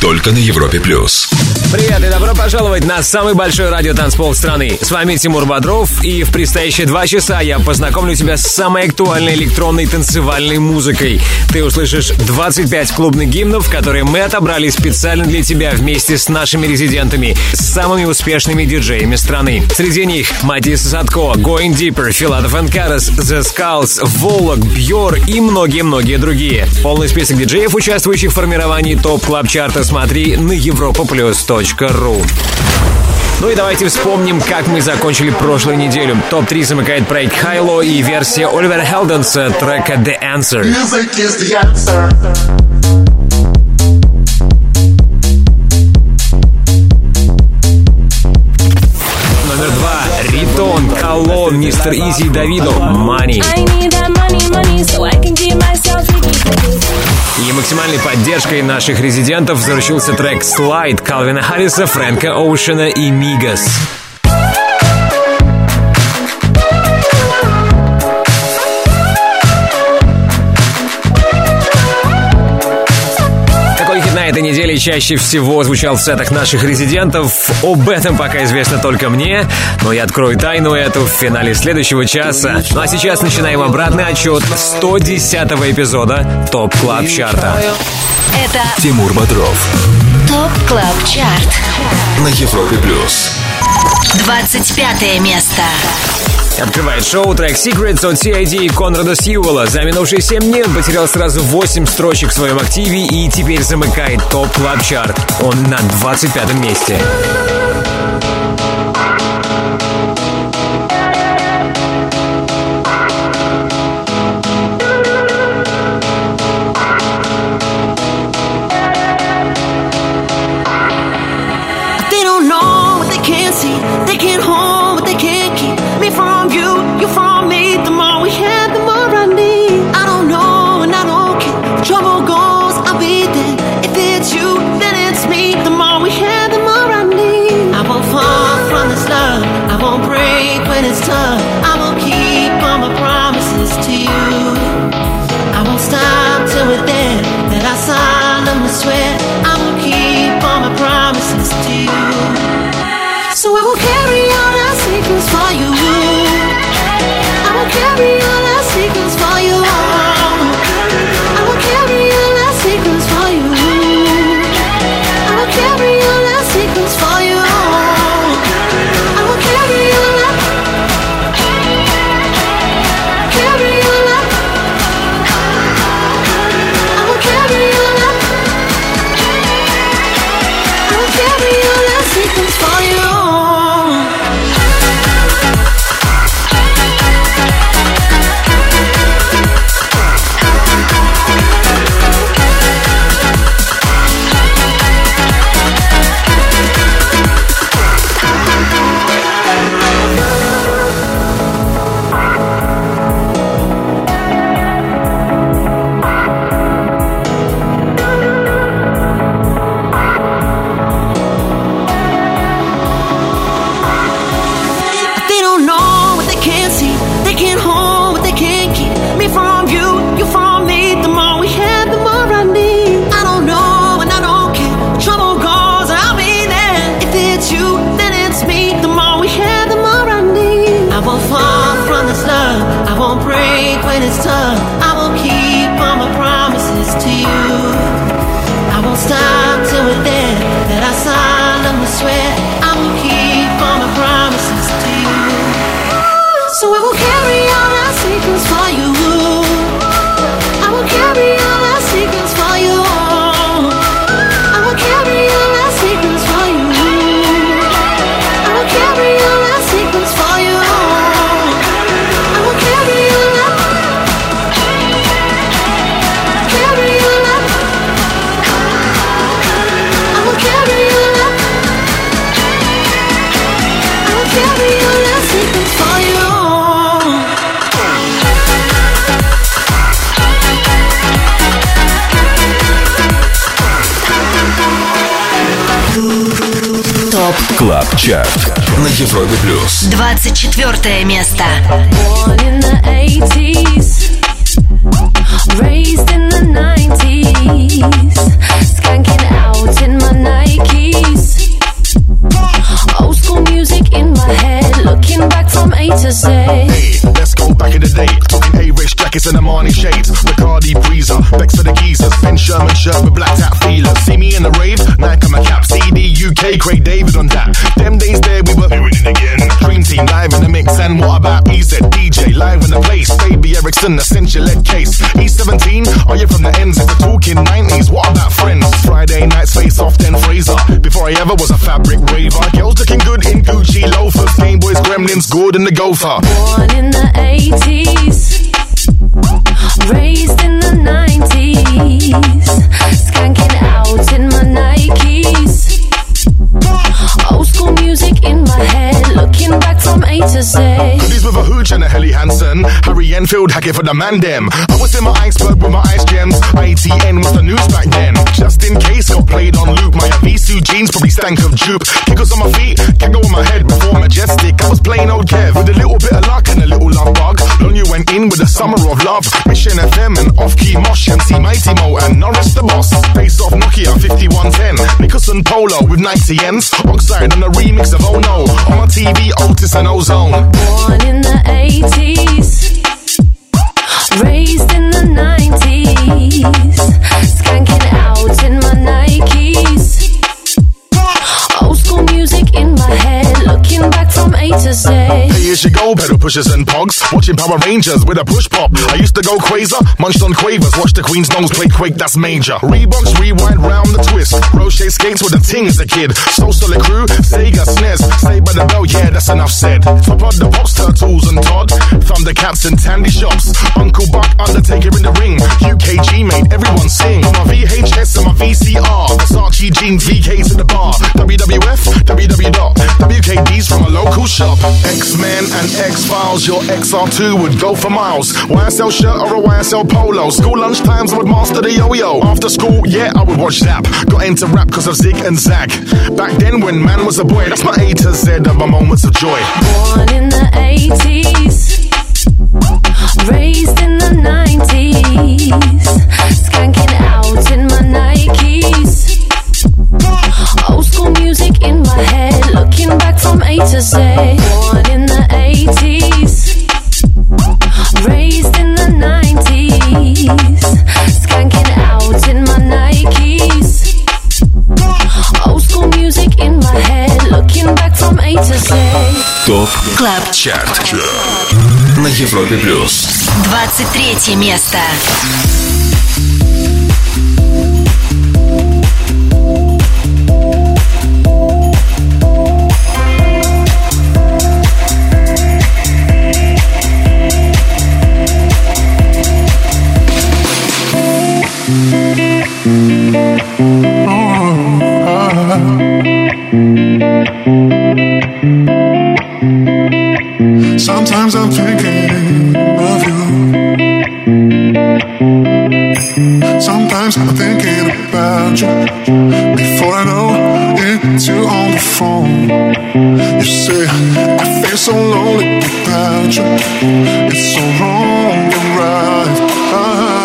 только на Европе плюс. Привет и добро пожаловать на самый большой радио танцпол страны. С вами Тимур Бодров, и в предстоящие два часа я познакомлю тебя с самой актуальной электронной танцевальной музыкой. Ты услышишь 25 клубных гимнов, которые мы отобрали специально для тебя вместе с нашими резидентами, с самыми успешными диджеями страны. Среди них Матис Садко, Going Deeper, Филадов Карас, The Skulls, Волок, Бьор и многие-многие другие. Полный список диджеев, участвующих в формировании топ-клаб-чарта смотри на europaplus.ru. Ну и давайте вспомним, как мы закончили прошлую неделю. Топ-3 замыкает проект Хайло и версия Оливера Хелденса трека The Answer. Номер два. Ритон, Колон, Мистер Изи Давидо, Money. И максимальной поддержкой наших резидентов заручился трек «Slide» Калвина Харриса, Фрэнка Оушена и Мигас. Этой неделе чаще всего звучал в сетах наших резидентов. Об этом пока известно только мне, но я открою тайну эту в финале следующего часа. Ну а сейчас начинаем обратный отсчет 110 эпизода Top Club Chart'а. Это Тимур Бодров. Top Club Chart. На Европе Плюс. 25 место. Открывает шоу трек Secrets от CID и Конрада Сьюэлла. За минувшие 7 дней он потерял сразу 8 строчек в своем активе и теперь замыкает Top Club Chart Он на 25 месте. 24 место. Ericsson, essential lead case. E17, are you from the ends? If we're talking 90s, what about friends? Friday nights face off, then Fraser. Before I ever was a fabric raver. Girls looking good in Gucci loafers. Game Boys, Gremlins, Gordon the Gopher. Born in the 80s, raised in the 90s, skanking out in my Nikes. Old school music in my head, looking back from A to Z. Goodies with a hooch and a Helly Hansen. Enfield hacking for the man. I was in my iceberg with my ice gems. ITN was the news back then. Just in case got played on loop. My Avisu jeans probably stank of dupe. Kickles on my feet, can't go on my head before majestic. I was plain old Kev with a little bit of luck and a little love bug. You went in with a summer of love. Mission FM and off key mosh. MC Mighty Mo and Norris the boss. Face off Nokia 5110. Nicholson Polo with 90 ends. Oxide and a remix of Oh No. On my TV, Otis and Ozone. Born in the 80s, raised in the 90s, skanking to Z. Hey, as you go, pedal pushers and pogs. Watching Power Rangers with a push pop. I used to go quasar, munched on quavers. Watch the Queen's nose play quake, that's major. Reeboks rewind round the twist. Rocher skates with a ting as a kid. So solid crew, Sega SNES. Say by the bell, yeah, that's enough said. Top of the pops, turtles and Todd. Thundercats and Tandy shops. Uncle Buck, Undertaker in the ring. UKG made everyone sing. My VHS and my VCR. Versace jeans, VK to the bar. WWF, WW dot. WKD's from a local shop. X-Men and X-Files, your XR2 would go for miles. YSL shirt or a YSL polo. School lunch times, I would master the yo-yo. After school, yeah, I would watch Zap. Got into rap because of Zig and Zag. Back then when man was a boy, that's my A to Z of my moments of joy. Born in the 80s, raised in the 90s, skanking out in my Nikes. Old school music in my head, looking back from A to Z. Born in the 80s, raised in the 90s, skanking out in my Nikes. Old school music in my head, looking back from A to Z. ТОП Клаб Чарт на Европе Плюс. 23 место. Sometimes I'm thinking of you. Sometimes I'm thinking about you. Before I know it's you on the phone. You say, I feel so lonely without you. It's so wrong and right.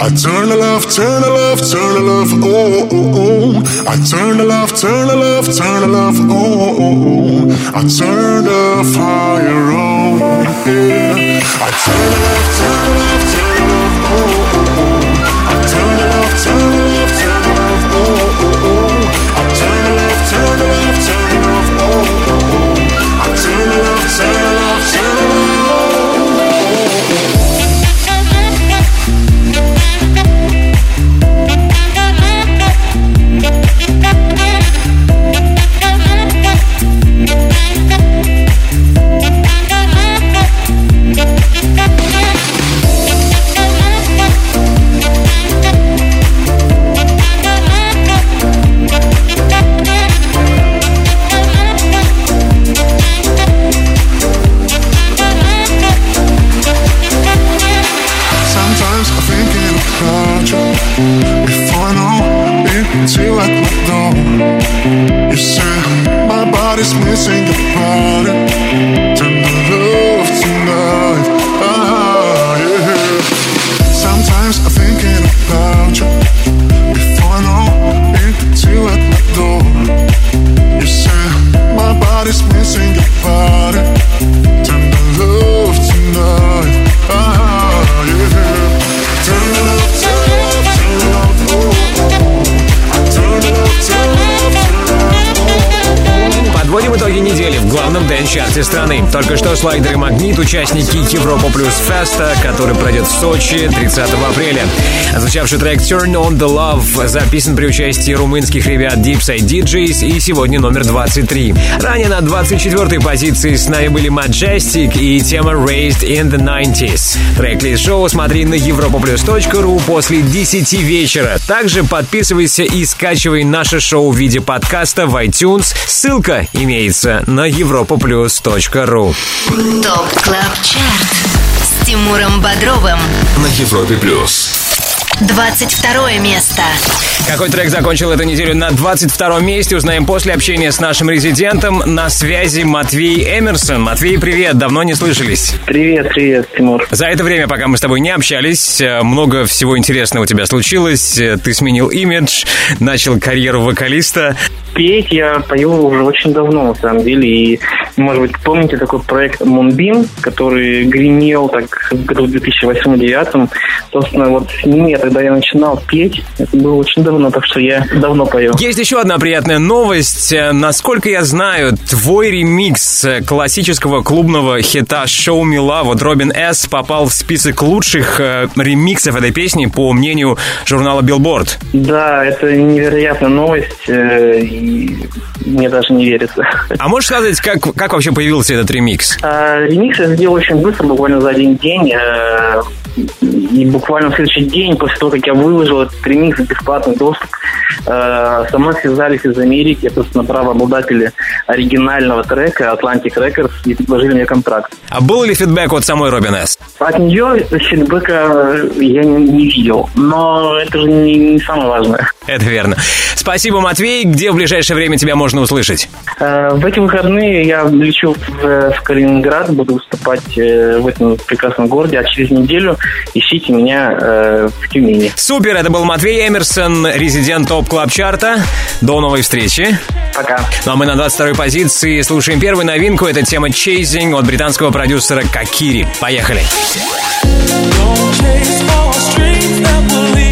I turn the love, turn the love, turn the love. Oh, oh, oh. I turn the love, turn the love, turn the love. Oh, oh, oh. I turn the fire on. Yeah. I turn to dance-чарте страны. Только что Slider & Magnit, участники Европа Плюс Феста, который пройдет в Сочи 30 апреля. Звучавший трек «Turn on the Love» записан при участии румынских ребят Deep Side DJs и сегодня номер 23. Ранее на 24-й позиции с нами были Majestic и тема Raised in the 90s. Трек-лист шоу смотри на europaplus.ru после 10 вечера. Также подписывайся и скачивай наше шоу в виде подкаста в iTunes. Ссылка имеется на europaplus.ru. ТОП КЛАБ ЧАРТ с Тимуром Бодровым. На Европе плюс. 22 место. Какой трек закончил эту неделю на 22 месте, узнаем после общения с нашим резидентом. На связи Матвей Эмерсон. Матвей, привет, давно не слышались. Привет, привет, Тимур. За это время, пока мы с тобой не общались, э, много всего интересного у тебя случилось. Э, Ты сменил имидж, начал карьеру вокалиста. Петь я пою уже очень давно, на самом деле. И, может быть, помните такой проект Moonbeam, который гремел так в году 2008-2009. Собственно, вот с ним я тогда я начинал петь. Это было очень давно, так что я давно пою. Есть еще одна приятная новость. Э, Насколько я знаю, твой ремикс э, классического клубного хита «Show Me Love» от Робин С. попал в список лучших э, ремиксов этой песни по мнению журнала Billboard. Да, это невероятная новость, и мне даже не верится. А можешь сказать, как, как вообще появился этот ремикс? А, Ремикс я сделал очень быстро, буквально за один день. И буквально в следующий день, после того, как я выложил этот ремикс в бесплатный доступ, э, со мной связались из Америки, собственно, правообладатели оригинального трека Atlantic Records и предложили мне контракт. А был ли фидбэк от самой Робин С? От нее фидбэка я не, не видел, но это же не, не самое важное. Это верно. Спасибо, Матвей. Где в ближайшее время тебя можно услышать? Э, В эти выходные я лечу в, в Калининград, буду выступать э, в этом прекрасном городе, а через неделю ищите меня э, в Тюмени. Супер, это был Матвей Эмерсон, резидент Top Club Chart'а. До новой встречи. Пока. Ну а мы на 22-й позиции слушаем первую новинку. Это тема «Chasing» от британского продюсера Kokiri. Поехали. Chase for that will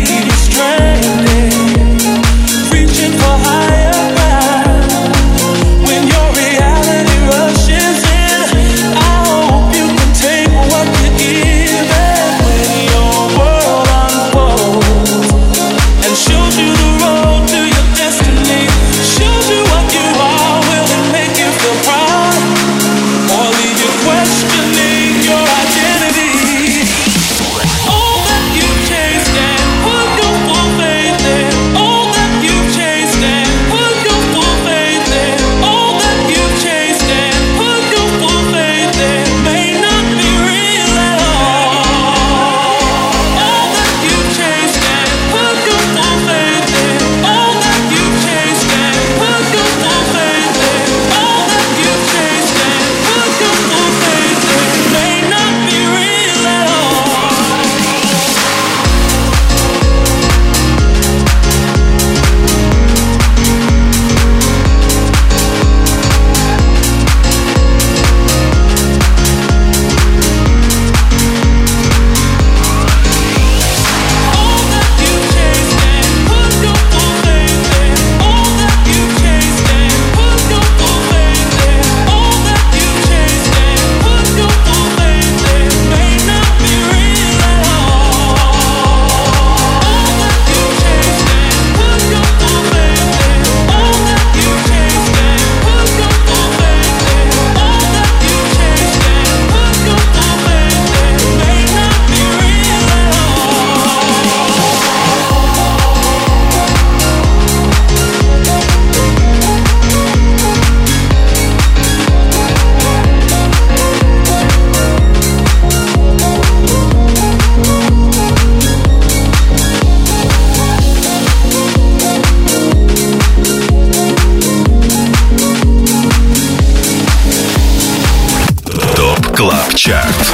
Чарт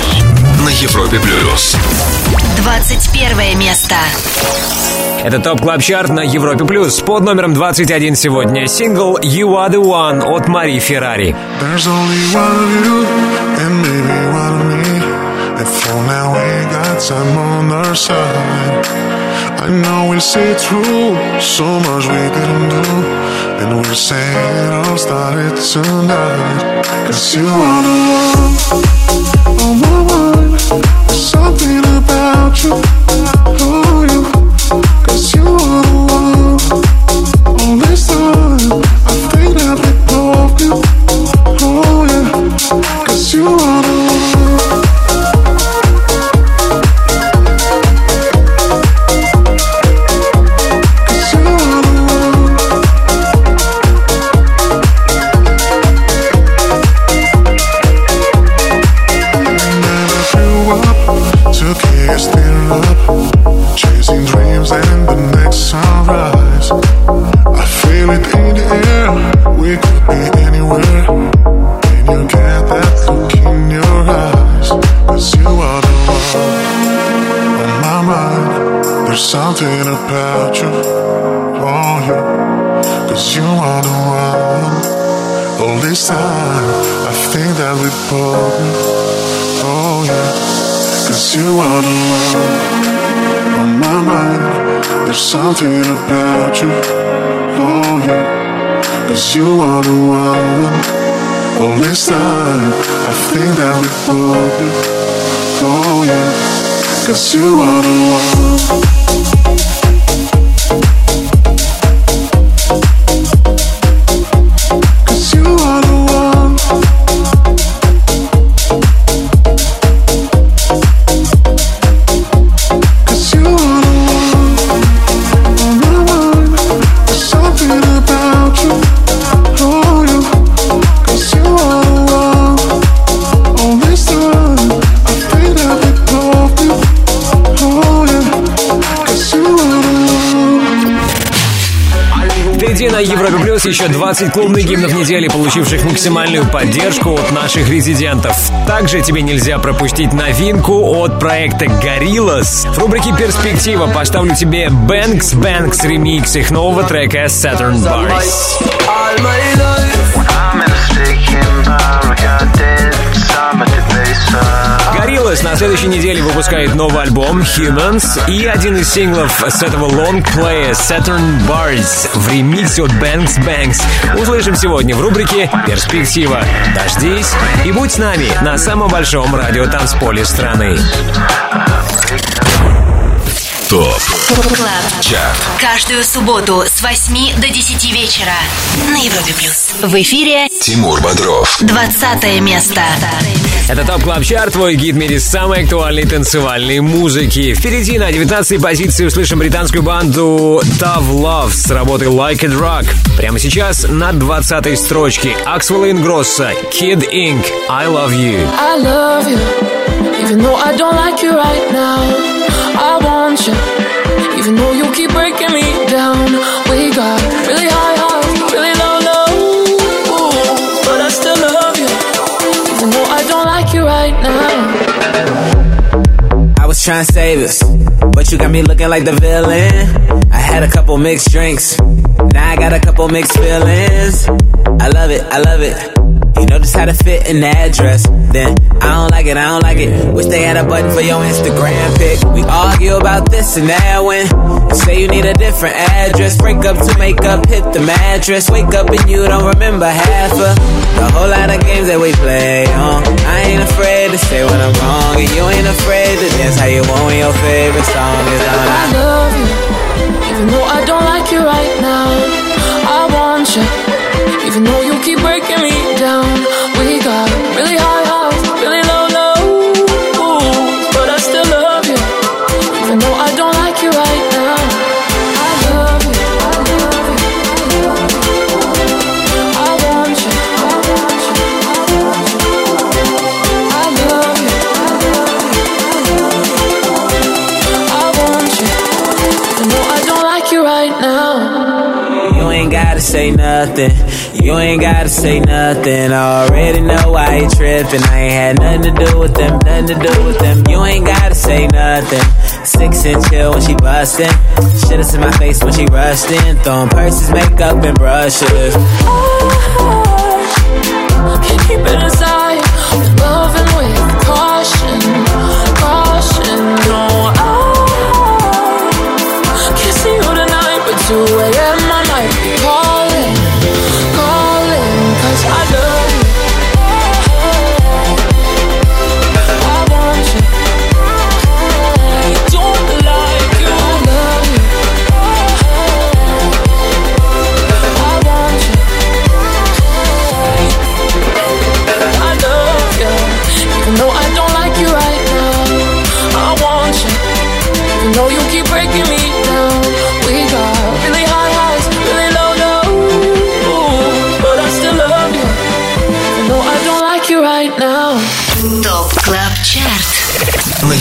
на Европе плюс. 21 место. Это топ клаб чарт на Европе плюс под номером 21 сегодня. Сингл You Are the One от Мари Феррари. I know we'll see through so much we didn't do And we'll say it all started tonight Cause you are the one about you. Oh, something about you. Oh yeah, cause you are the one. This time, I think that we both knew. Oh yeah, cause you are the Плюс еще 20 клубных гимнов недели, получивших максимальную поддержку от наших резидентов. Также тебе нельзя пропустить новинку от проекта Gorillaz. В рубрике «Перспектива» поставлю тебе Banks Banks ремикс их нового трека Saturn Bars. Gorillaz на следующей неделе выпускает новый альбом Humans и один из синглов с этого лонгплея Saturn Bars в ремиксе от Banks Banks. Услышим сегодня в рубрике «Перспектива». Дождись и будь с нами на самом большом радиотанцполе страны. Top Club. Chart. Каждую субботу с 8 до 10 вечера на Европе плюс. В эфире Тимур Бодров. 20 место. Это Top Club Chart, твой гид в мире самой актуальной танцевальной музыки. Впереди на 19 позиции услышим британскую банду Tough Love с работой Like a Drug. Прямо сейчас на 20 строчке Аксвелла Ингросса Kid Inc. I Love You. I love you, even though I don't like you right now. I want you, trying to save us, but you got me looking like the villain. I had a couple mixed drinks, now I got a couple mixed feelings. I love it, I love it. You just how to fit in the address. Then I don't like it, I don't like it. Wish they had a button for your Instagram pic. We argue about this and that when say you need a different address. Break up to make up, hit the mattress. Wake up and you don't remember half of the whole lot of games that we play on. I ain't afraid to say when I'm wrong, and you ain't afraid to dance how you want when your favorite song is on. I love you, even though I don't like you right now. I want you, say nothing. You ain't gotta say nothing. I already know why you tripping. I ain't had nothing to do with them, nothing to do with them. You ain't gotta say nothing. Six inch heel when she bustin'. Shit is in my face when she rushed Throwin' Throwing purses, makeup, and brushes. Oh, oh, oh. Can't keep it inside.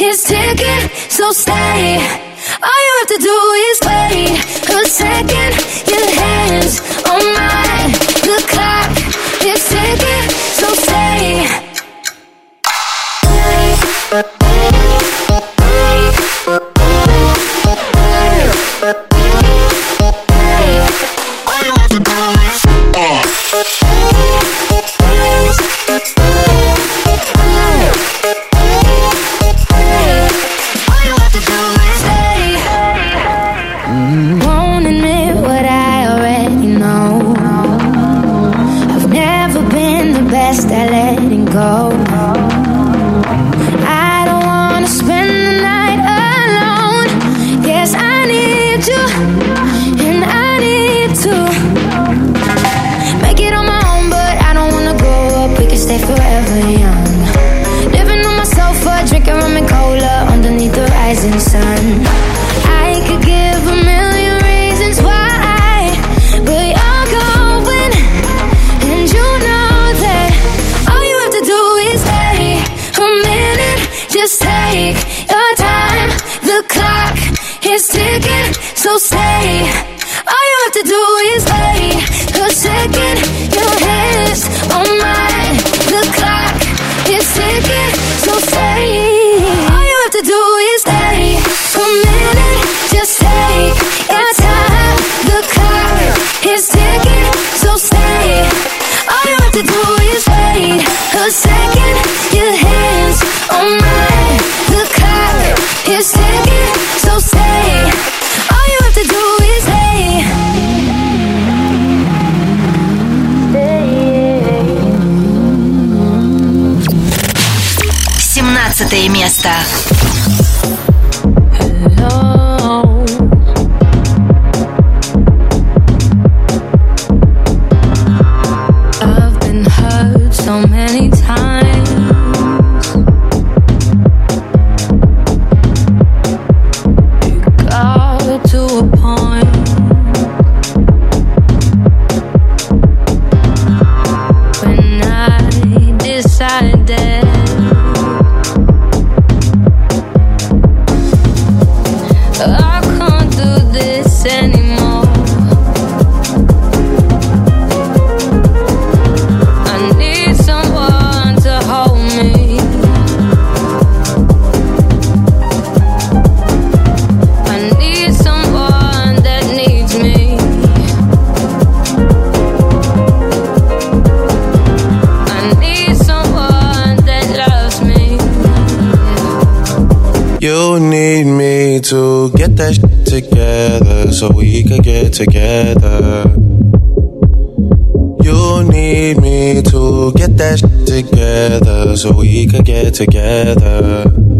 is ticking, so stay. All you have to do is wait a second. You we could get together. You need me to get that shit together so we could get together.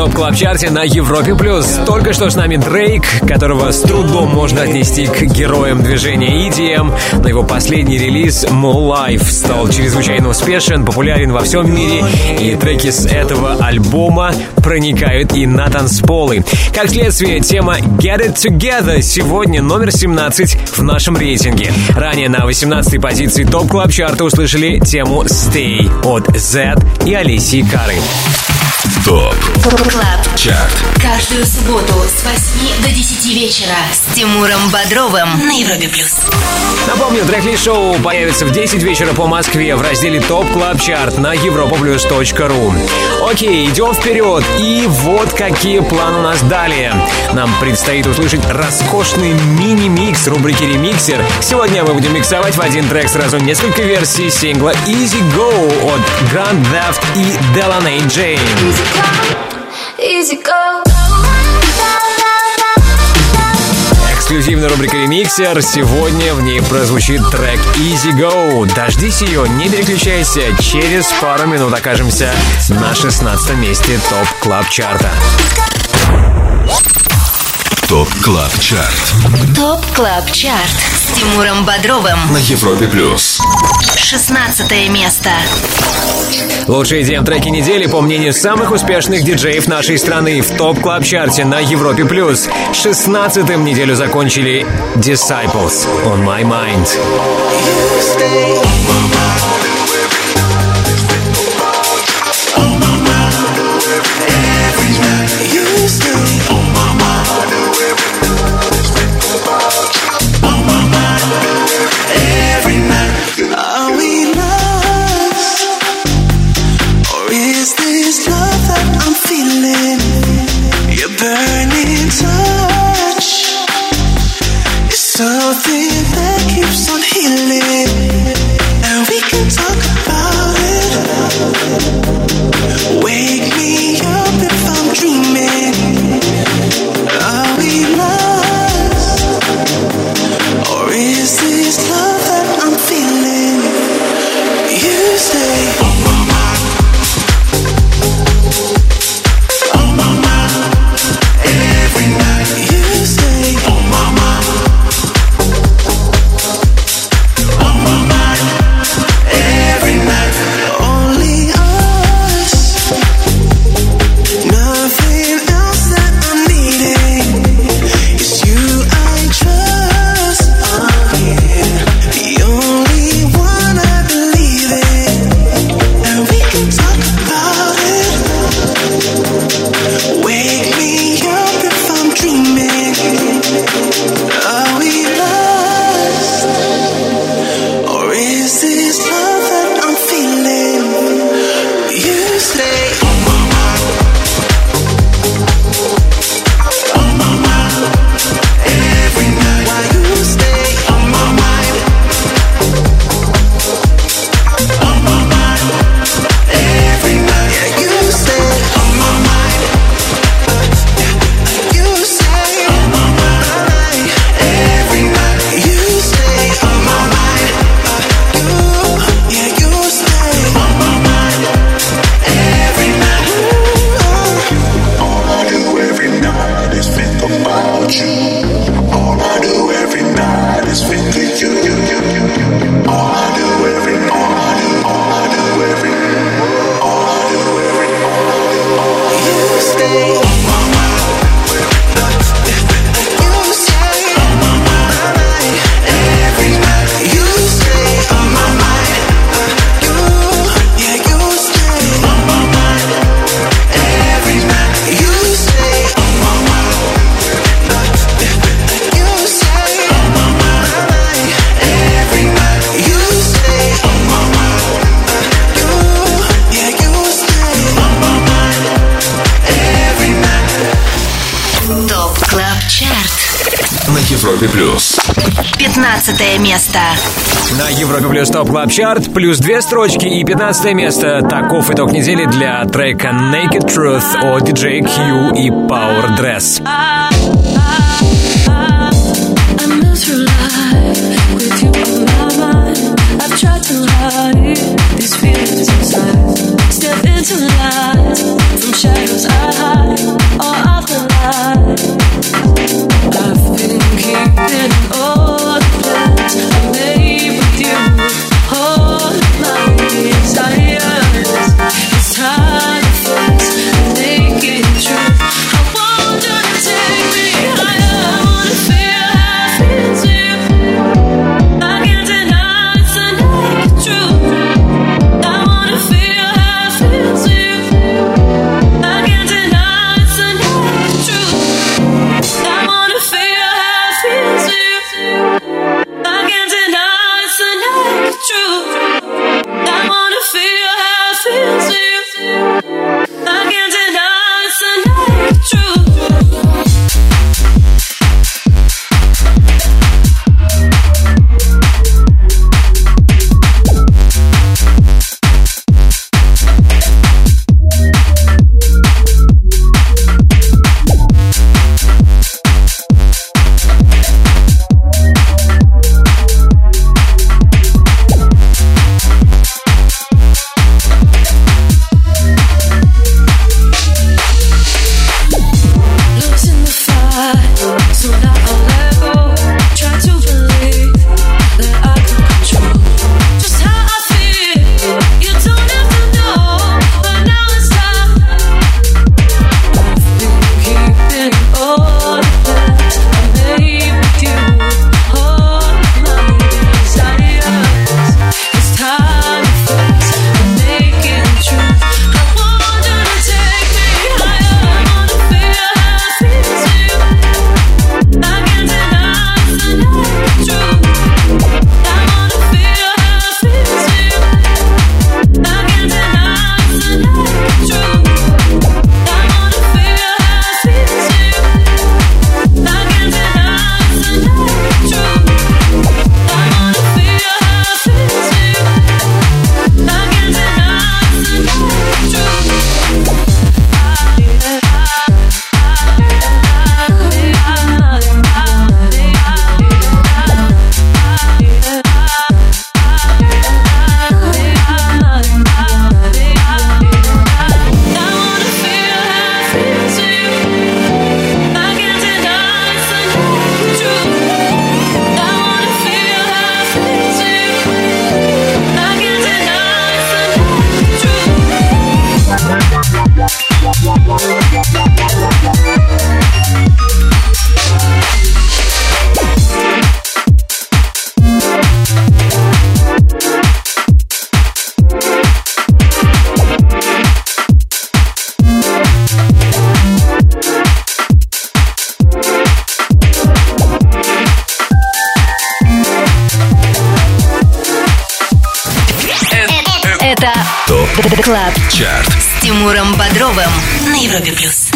Топ клаб чарте на Европе плюс. Только что с нами Дрейк, которого с трудом можно отнести к героям движения EDM, но его последний релиз More Life стал чрезвычайно успешен, популярен во всем мире, и треки с этого альбома проникают и на танцполы. Как следствие, тема Get It Together сегодня номер 17 в нашем рейтинге. Ранее на 18 позиции топ клаб чарта услышали тему Stay от Z и Алисии Кары. Top Club. Chart Каждую субботу с 8 до 10 вечера с Тимуром Бодровым на Европе плюс. Напомню, трек шоу появится в 10 вечера по Москве в разделе Top Club Chart на europaplus.ru. Окей, идем вперед. И вот какие планы у нас далее. Нам предстоит услышать роскошный мини-микс рубрики «Ремиксер». Сегодня мы будем миксовать в один трек сразу несколько версий сингла «Easy Go» от Grandtheft и Delaney Jane. Easy go. Эксклюзивная рубрика «Ремиксер». Сегодня в ней прозвучит трек «Easy Go». Дождись ее, не переключайся. Через пару минут окажемся на 16 месте Top Club Chart а. Top Club Chart Top Club Chart с Тимуром Бодровым. на Европе плюс. 16 место. Лучшие EDM треки недели по мнению самых успешных диджеев нашей страны в Top Club Chart е на Европе плюс. 16-м неделю закончили Disciples on My Mind. On my место. На Европе плюс топ клаб чарт плюс две строчки и 15 место. Таков итог недели для трека Naked Truth от DJ Q и Power Dress. These feelings inside Step into light From shadows I hide Чарт. С Тимуром Бодровым на Европе Плюс.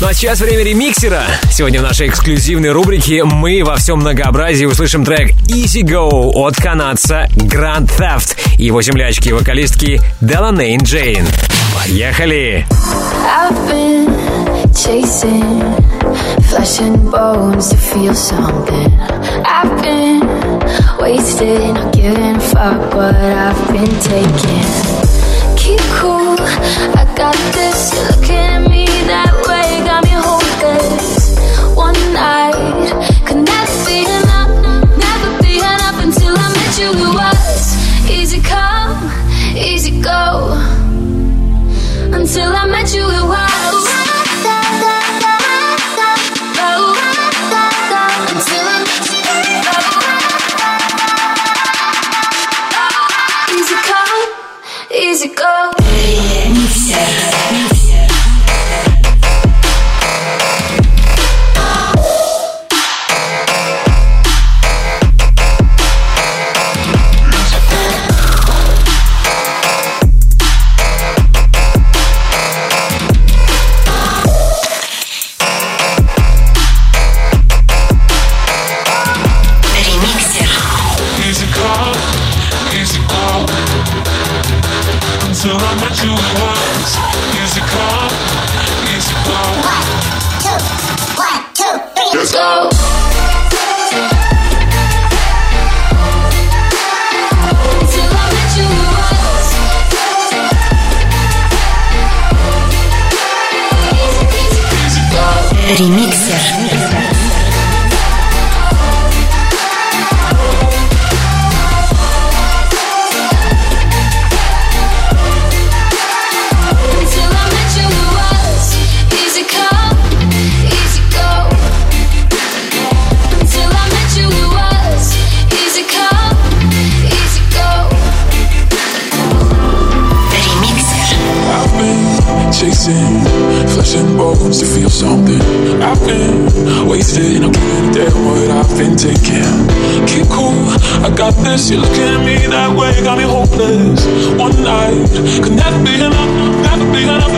Ну а сейчас время ремиксера. Сегодня в нашей эксклюзивной рубрике мы во всем многообразии услышим трек Easy Go от канадца Grand Theft и его землячки вокалистки вокалистки Деланейн Джейн. Поехали! I've been wasted, not giving a fuck what I've been taking. Keep cool, I got this. You're looking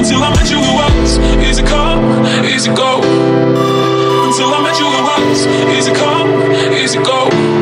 until I met you. It was easy come, easy go. Until I met you, it was easy come, easy go.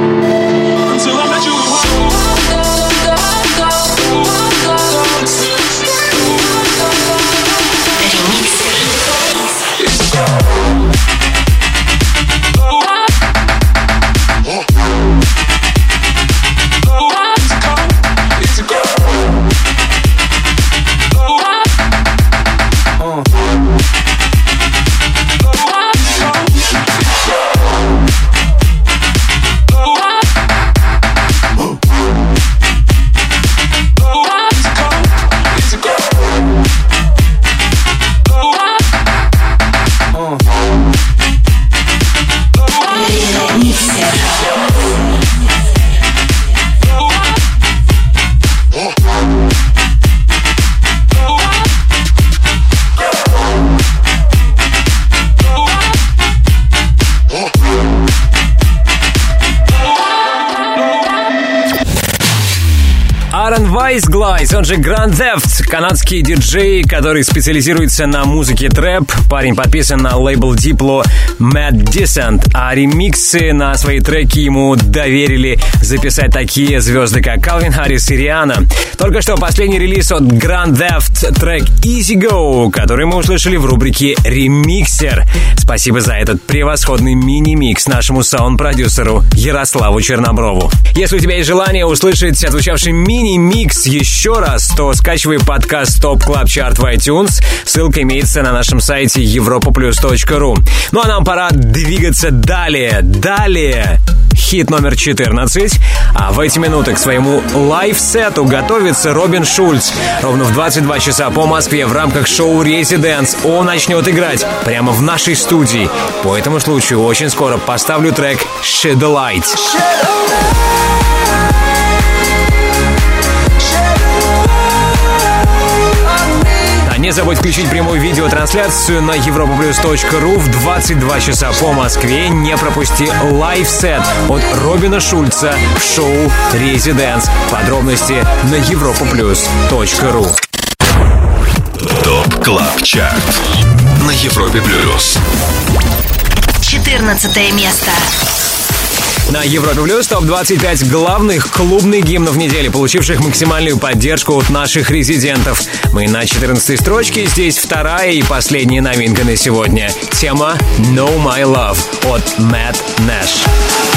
Же Grand Theft, канадский диджей, который специализируется на музыке трэп. Парень подписан на лейбл Diplo Mad Descent, а ремиксы на свои треки ему доверили записать такие звезды, как Калвин Харрис и Риана. Только что последний релиз от Grand Theft трек Easy Go, который мы услышали в рубрике «Ремиксер». Спасибо за этот превосходный мини-микс нашему саунд-продюсеру Ярославу Черноброву. Если у тебя есть желание услышать отзвучавший мини-микс еще раз, то скачивай подкаст Top Club Chart в iTunes. Ссылка имеется на нашем сайте europaplus.ru. Ну а нам пора двигаться далее. Далее хит номер 14. А в эти минуты к своему live-сету готовится Робин Шульц. Ровно в 22 часа по Москве в рамках шоу «Residance» он начнет играть прямо в нашей студии. По этому случаю очень скоро поставлю трек «Shed a Light». Не забудь включить прямую видеотрансляцию на europaplus.ru в 22 часа по Москве. Не пропусти live-сет от Робина Шульца в шоу «Residance». Подробности на europaplus.ru Top Club Chart на Европе Плюс. 14 место. На Европе Плюс топ-25 главных клубных гимнов недели, получивших максимальную поддержку от наших резидентов. Мы на 14 строчке, здесь вторая и последняя новинка на сегодня. Тема «No My Love» от Мэтт Нэш.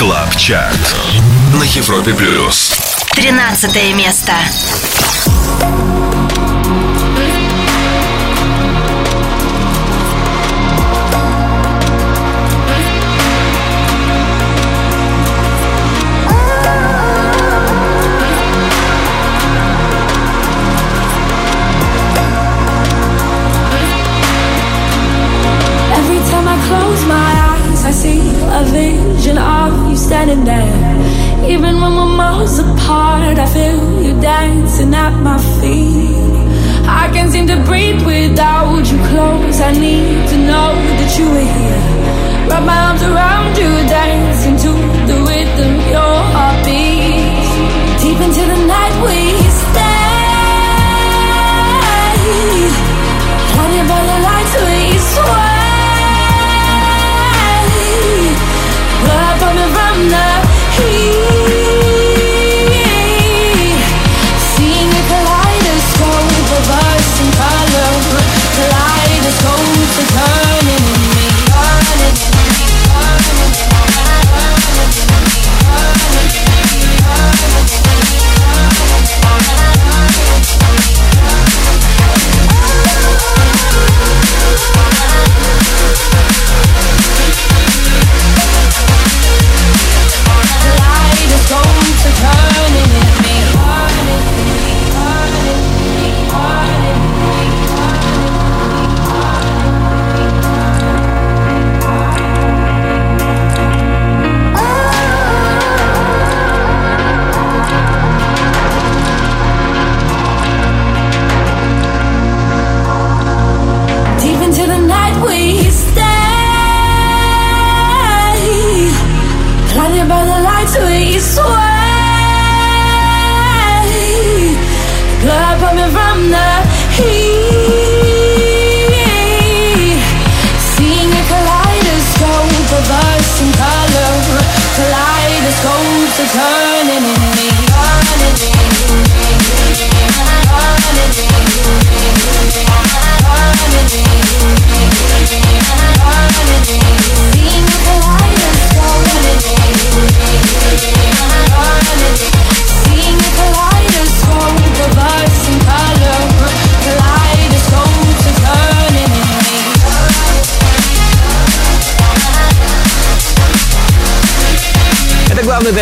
Клаб Чарт на Европе Плюс. 13 место.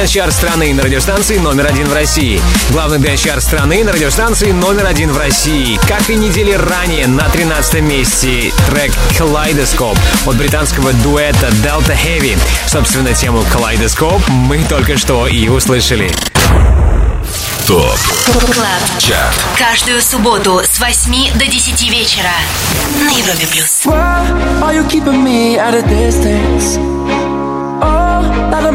Dance-чарт страны на радиостанции номер один в России. Главный dance-чарт страны на радиостанции номер один в России. Как и недели ранее, на 13 месте трек «Kaleidoscope» от британского дуэта Delta Heavy. Собственно, тему «Kaleidoscope» мы только что и услышали. Top Club. Chart Каждую субботу с 8 до 10 вечера на Европе плюс.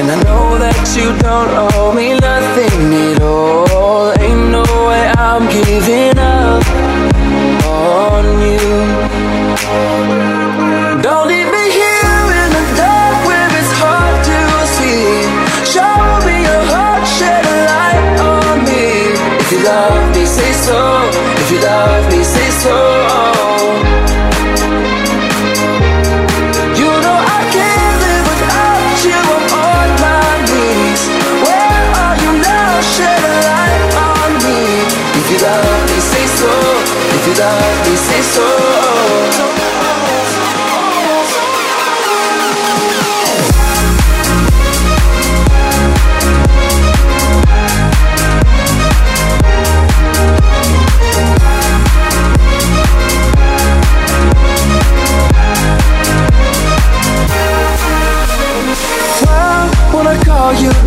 And I know that you don't owe me nothing at all. Ain't no way I'm giving up on you.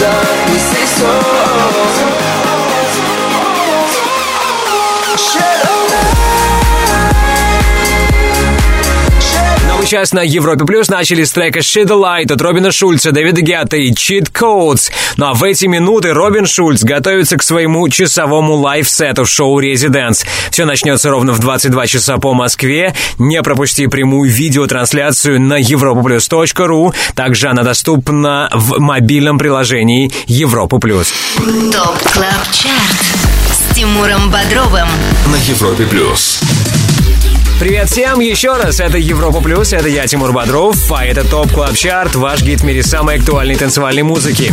love me, say so. Новый час на Европе Плюс начали с трека Shit the Light от Робина Шульца, Дэвида Гетта и Cheat Codes. Ну а в эти минуты Робин Шульц готовится к своему часовому live-сету в шоу «Residance». Все начнется ровно в 22 часа по Москве. Не пропусти прямую видеотрансляцию на europaplus.ru. Также она доступна в мобильном приложении Европа Плюс. Top Club Chart с Тимуром Бодровым. На Европе Плюс Привет всем еще раз, это Европа Плюс, это я, Тимур Бодров, а это Top Club Chart, ваш гид в мире самой актуальной танцевальной музыки.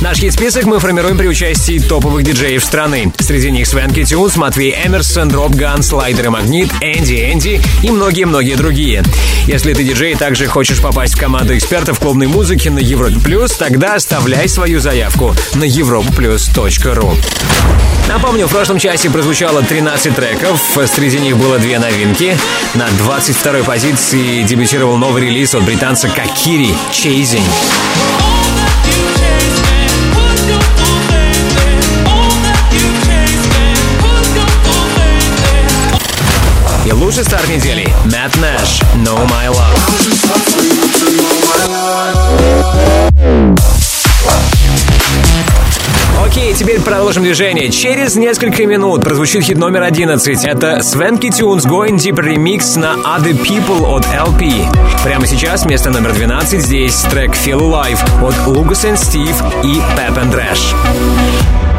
Наш хит-список мы формируем при участии топовых диджеев страны. Среди них Swanky Tunes, Matvey Emerson, Dropgun, Slider и Магнит, Энди Энди и многие-многие другие. Если ты диджей и также хочешь попасть в команду экспертов клубной музыки на Европе Плюс, тогда оставляй свою заявку на europaplus.ru. Напомню, в прошлом часе прозвучало 13 треков, среди них было две новинки. На 22-й позиции дебютировал новый релиз от британца Какири «Chasing». И лучший старт недели — Matt Nash «Know My Love». Окей, теперь продолжим движение. Через несколько минут прозвучит хит номер 11. Это Свенки Тюнс Going Deep ремикс на Other People от LP. Прямо сейчас место номер 12. Здесь трек Feel Alive от Лукас и Стив и Pep and Trash.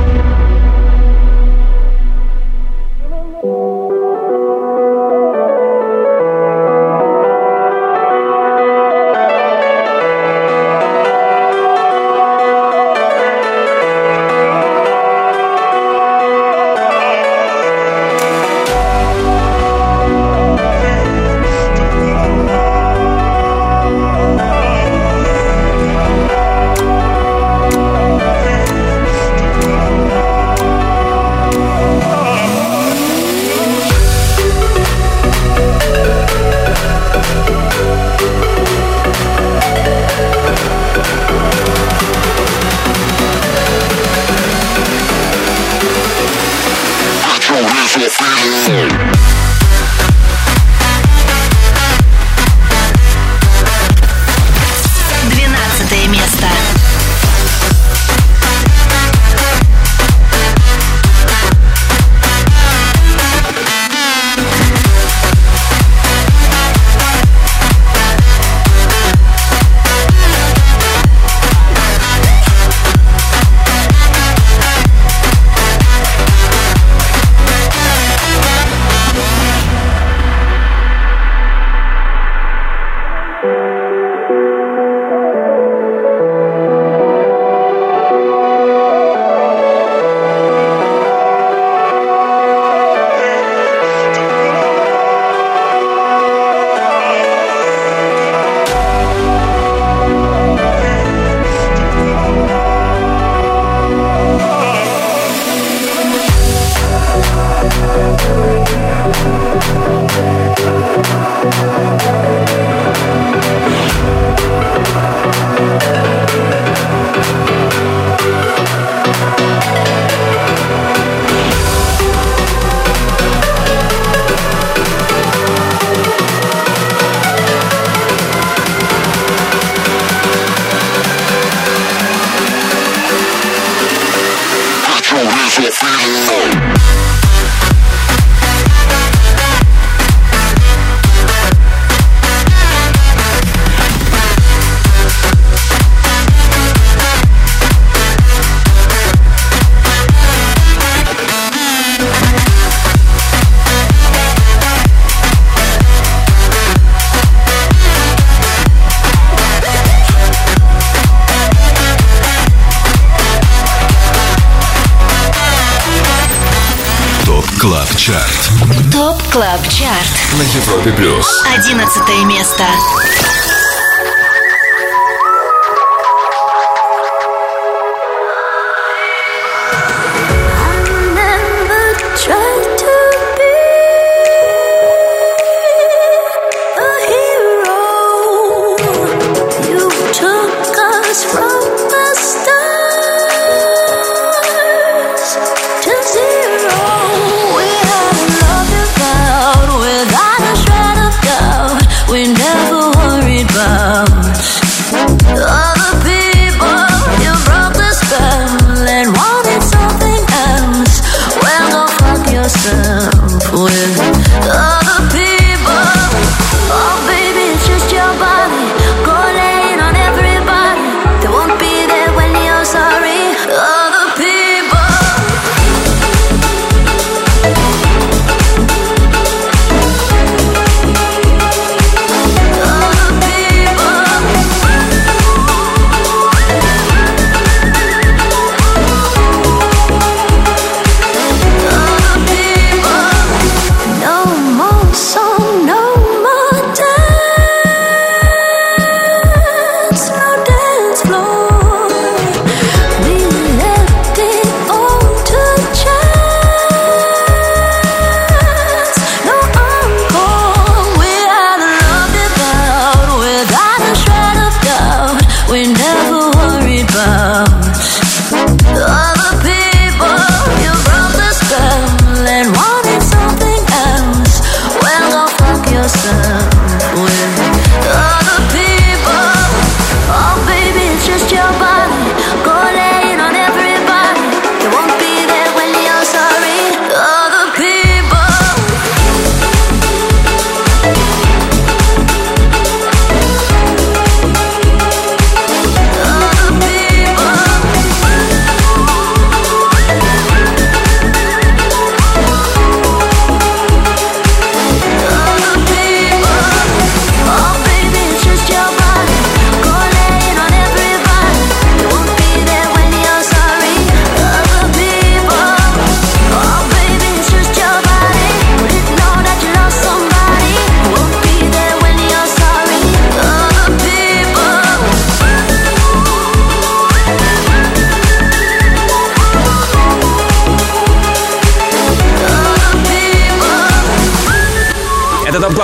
На Европе Плюс. Одиннадцатое место.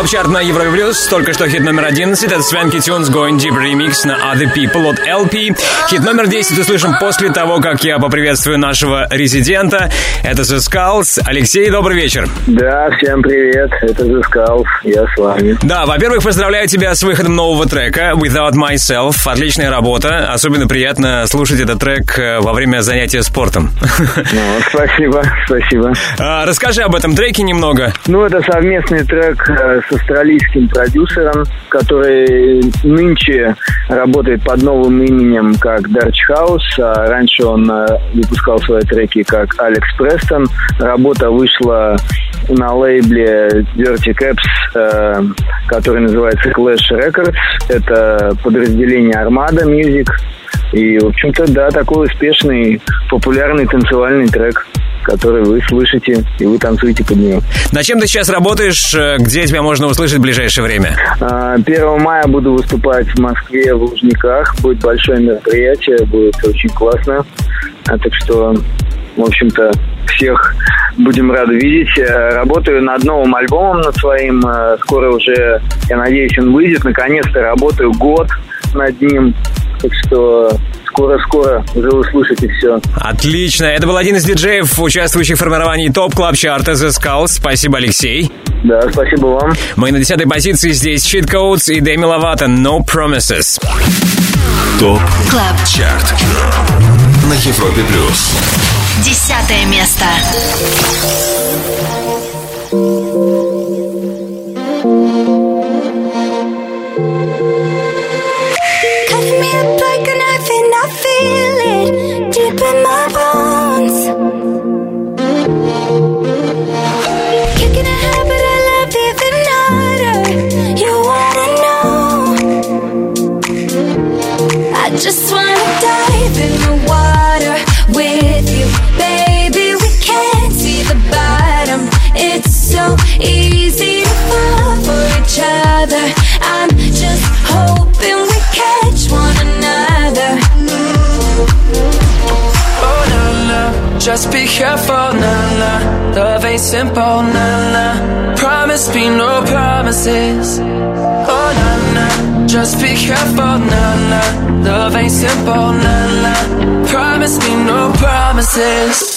Топ чарт на Европе Плюс. Только что хит номер 11. Это Свенки Тюнс Going Deep Remix на Other People от LP. Хит номер 10 услышим после того, как я поприветствую нашего резидента. Это The Skulls. Алексей, добрый вечер. Да, всем привет, это The Skulls, я с вами. Да, во-первых, поздравляю тебя с выходом нового трека Without Myself. Отличная работа. Особенно приятно слушать этот трек э, во время занятия спортом. Ну, спасибо, спасибо. А, Расскажи об этом треке немного. Ну, это совместный трек э, с австралийским продюсером, который нынче работает под новым именем как Darch House, а раньше он э, выпускал свои треки как Алекс Престон. Работа вышла на лейбле Dirty Caps, э, который называется Clash Records. Это подразделение Armada Music. И, в общем-то, да, такой успешный, популярный танцевальный трек, который вы слышите, и вы танцуете под него. На чем ты сейчас работаешь? Э, Где тебя можно услышать в ближайшее время? А, 1 мая буду выступать в Москве в Лужниках. Будет большое мероприятие, будет очень классно. А, так что, в общем-то, всех будем рады видеть. Э, Работаю над новым альбомом, над своим. Э, Скоро уже, я надеюсь, он выйдет. Наконец-то работаю год над ним. Так что скоро-скоро уже услышите все. Отлично. Это был один из диджеев, участвующих в формировании Top Club Chart а The Skulls. Спасибо, Алексей. Да, спасибо вам. Мы на десятой позиции здесь Cheat Codes и Деми Ловато No Promises. Top Club Chart на Европе Плюс. Десятое место. Careful, na na. Love ain't simple, na na. Promise me no promises. Oh na na, just be careful, na na. Love ain't simple, na na. Promise me no promises.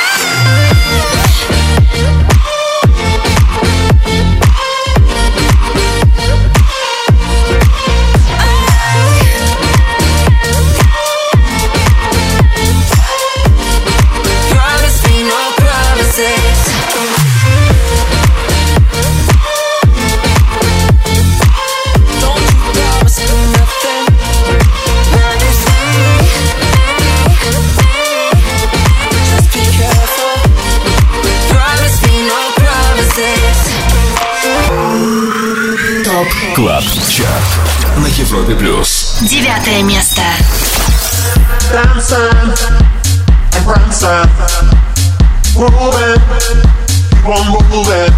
ЧАРТ на Европе Плюс. девятое место. dancing and prancing, moving, keep on moving,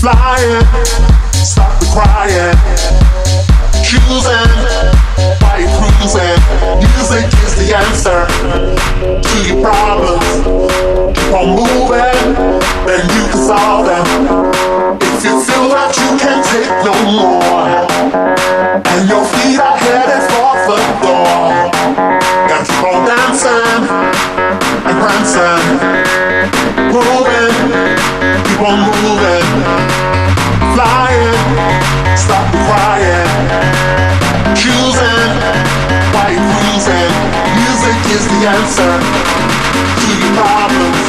flying, stop the crying, choosing the answer to your problems. Keep on moving, then you can solve them. If you feel that you can't take no more, on moving, flying, stop the crying, choosing, why you cruising. Music is the answer to your problems.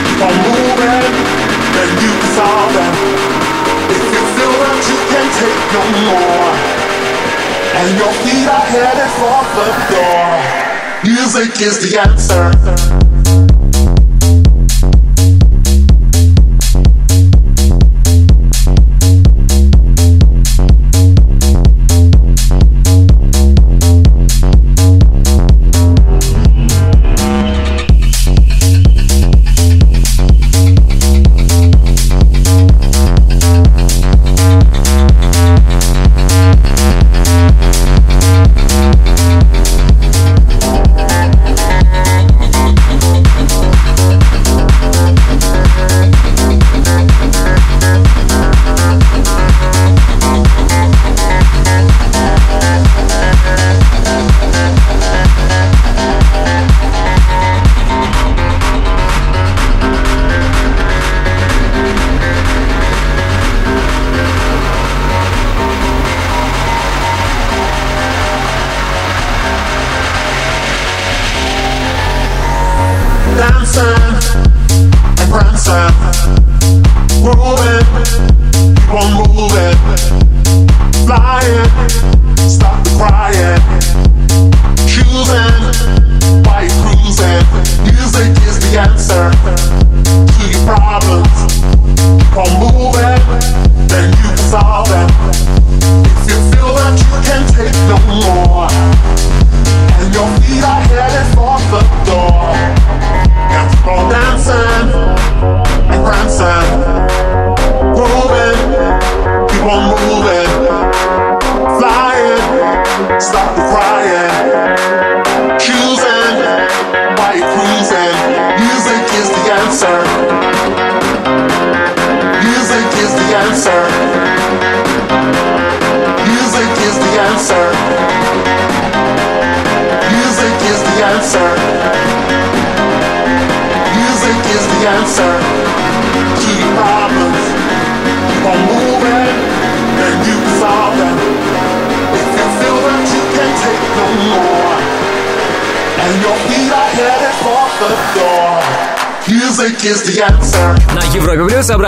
Keep on moving, then you solve them. If you feel that you can't take no more, and your feet are headed for the door, music is the answer.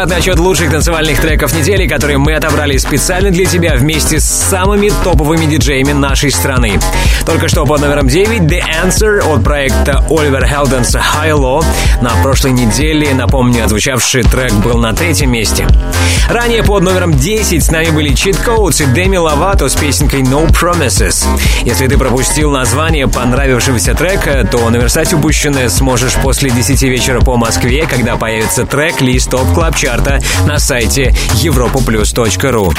Обратный отчет лучших танцевальных треков недели, которые мы отобрали специально для тебя вместе с самыми топовыми диджеями нашей страны. Только что под номером 9 The Answer от проекта Оливер Хелденса High Low. На прошлой неделе, напомню, отзвучавший трек был на третьем месте. Ранее под номером 10 с нами были Cheat Codes и Деми Ловато с песенкой No Promises. Если ты пропустил название понравившегося трека, то наверстать упущенное сможешь после 10 вечера по Москве, когда появится трек-лист топ клаб чарта на сайте europaplus.ru.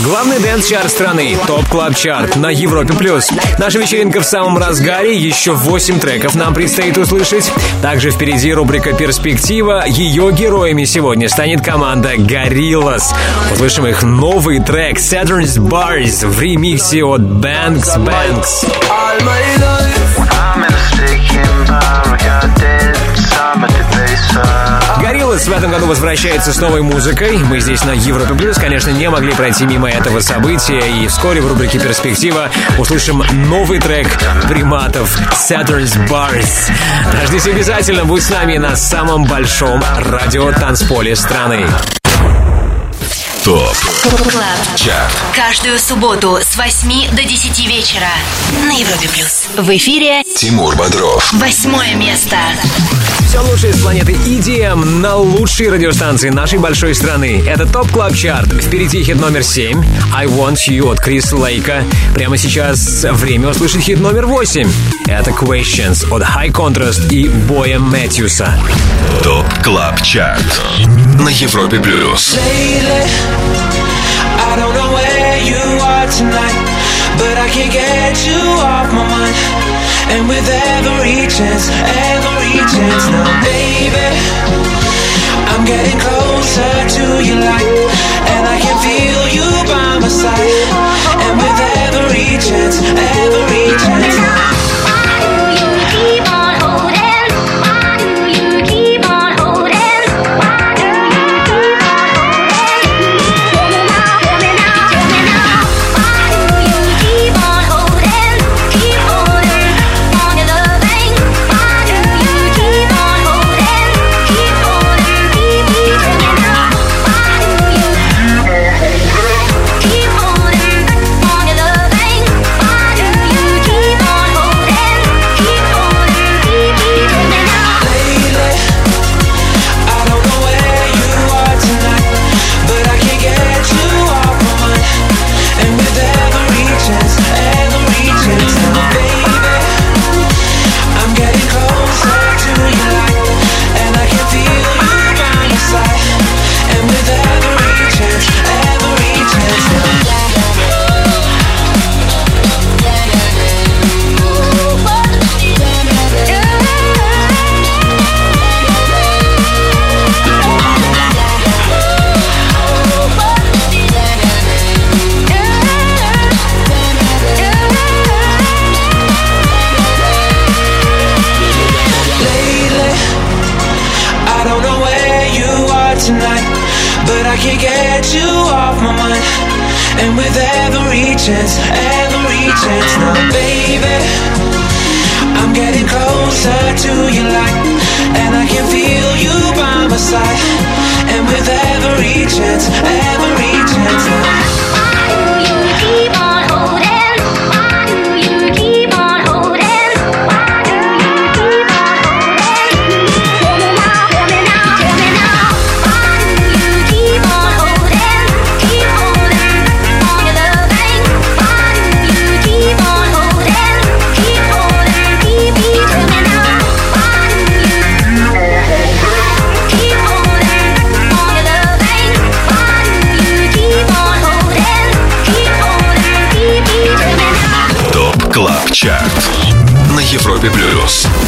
Главный dance-чарт страны — Top Club Chart на Европе+. плюс. Наша вечеринка в самом разгаре, еще 8 треков нам предстоит услышать. Также впереди рубрика «Перспектива». Ее героями сегодня станет команда Gorillaz. Услышим их новый трек «Saturnz Barz» в ремиксе от Banks Banks. Gorillaz в этом году возвращается с новой музыкой. Мы здесь на Европе Плюс, конечно, не могли пройти мимо этого события. И вскоре в рубрике «Перспектива» услышим новый трек приматов «Saturnz Barz». Дождись обязательно, будь с нами на самом большом радио-танцполе страны. Top Club. Chart Каждую субботу с 8 до 10 вечера на Европе плюс. В эфире Тимур Бодров восьмое место. Все лучшее с планеты EDM на лучшей радиостанции нашей большой страны. Это Top Club Chart. Впереди хит номер 7 «I Want You» от Крис Лейка. Прямо сейчас время услышать хит номер 8. Это Questions от High Contrast и Boy Matthews а. Top Club Chart на Европе Плюс Lately, I don't know where you are tonight, but I can't get you off my mind. And with every chance, every chance now, baby, I'm getting closer to your light, and I can feel you by my side. And with every chance, every chance now. You off my mind. And with every chance, every chance now, baby, I'm getting closer to your light, and I can feel you by my side. And with every chance, every chance now. Norte Blues.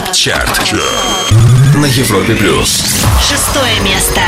Клаб Чарт на Европе Плюс. Шестое место.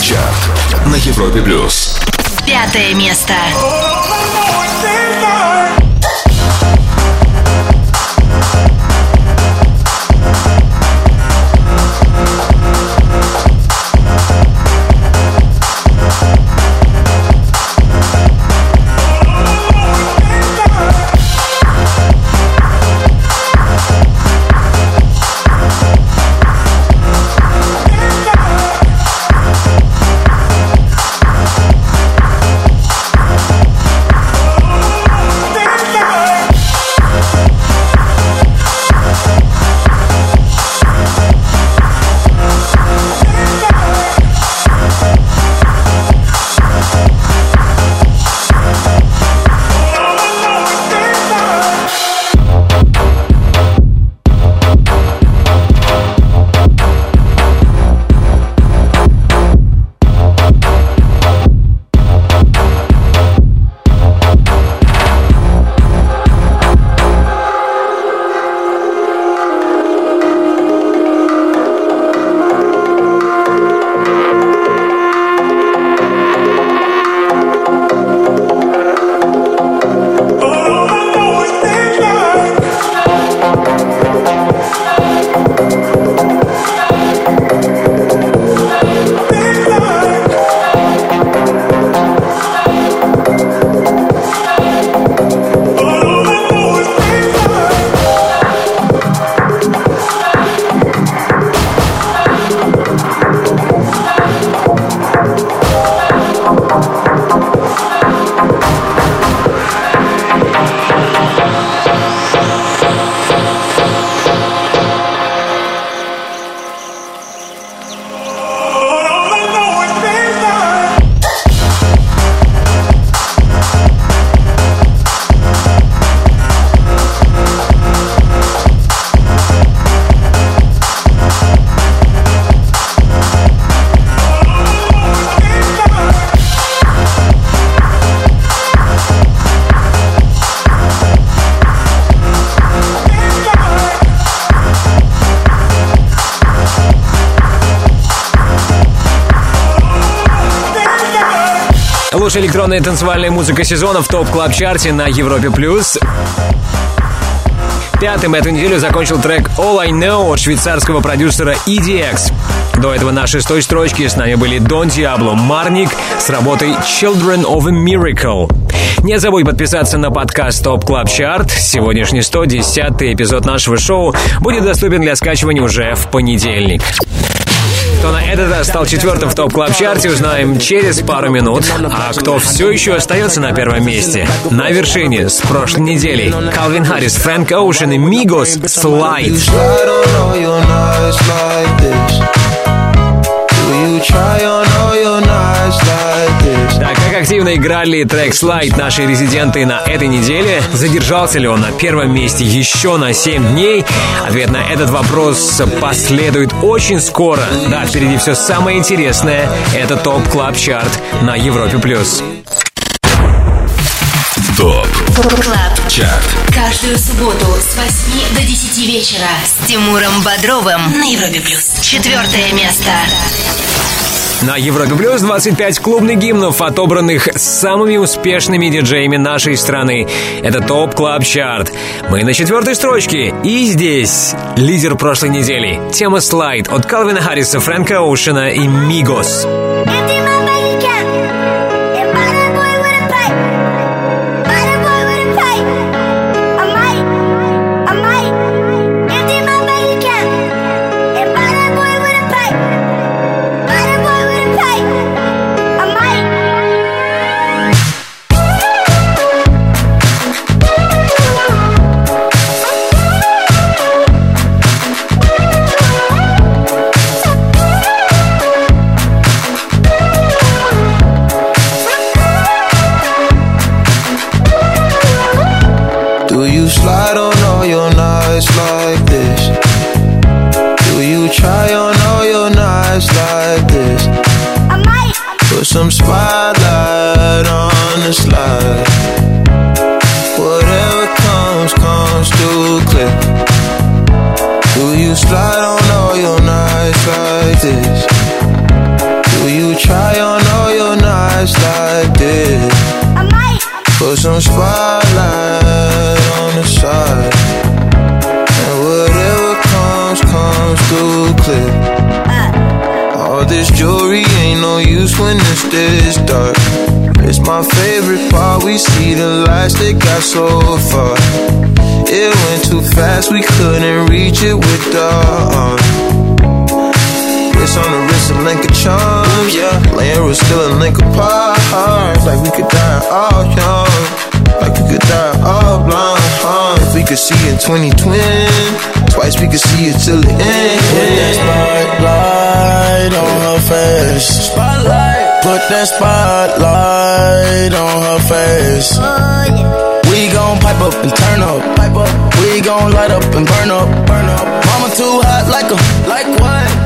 Чарт на Европе плюс. Пятое место. Электронная танцевальная музыка сезона в топ клаб чарте на Европе+. плюс. Пятым эту неделю закончил трек All I Know от швейцарского продюсера EDX. До этого на шестой строчке с нами были Дон Диабло, Марник с работой Children of a Miracle. Не забудь подписаться на подкаст Top Club Chart. Сегодняшний 110 эпизод нашего шоу будет доступен для скачивания уже в понедельник. Кто на этот раз стал четвертым в топ клаб чарте узнаем через пару минут. А кто все еще остается на первом месте? На вершине с прошлой недели. Калвин Харрис, Фрэнк Оушен и Мигос Слайд. Try on all Так, как активно играли трек Слайд наши резиденты на этой неделе? Задержался ли он на первом месте еще на 7 дней? Ответ на этот вопрос последует очень скоро. Да, впереди все самое интересное. Это Top Club Chart на Европе+. плюс. Top Club. Chart Каждую субботу с 8 до 10 вечера с Тимуром Бодровым на Европе плюс. Четвертое место. На Европе Плюс 25 клубных гимнов, отобранных самыми успешными диджеями нашей страны. Это Top Club Chart. Мы на четвертой строчке. И здесь лидер прошлой недели. Тема слайд от Калвина Харриса, Фрэнка Оушена и Migos. Do some spotlight on the side. And whatever comes, comes too clear. All this jewelry ain't no use when it's this dark. It's my favorite part. We see the lights that got so far. It went too fast, we couldn't reach it with the arm. Wrist on the wrist, a link of charms, yeah. Laying was still a link apart. Like we could die all young. Like we could die all blind. Huh? If we could see in 2020, twice we could see it till the end. Put that spotlight on her face. Spotlight. Put that spotlight on her face. We gon' pipe up and turn up. Pipe up. We gon' light up and burn up. Burn up. Mama too hot like a like what?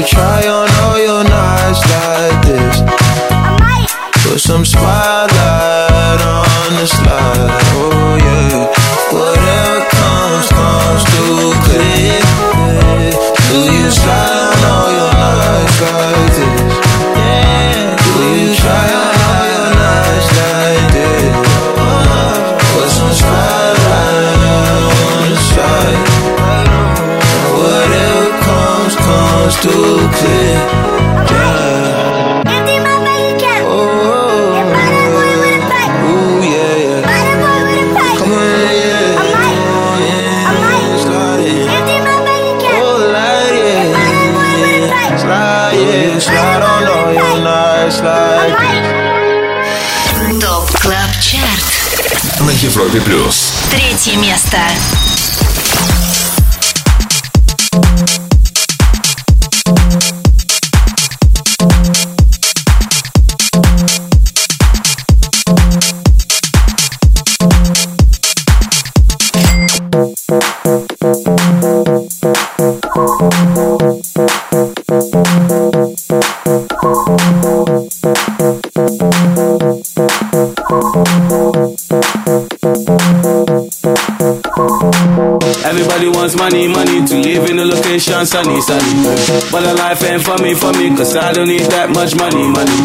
You try on all your nights like this? Put some spotlight on the slide. Oh yeah. Whatever comes, comes too clear. Do you slide on all your nights like this? Do you try on all your nights like Европе плюс. Третье место. Sunny, sunny. But the life ain't for me, for me, cause I don't need that much money, money.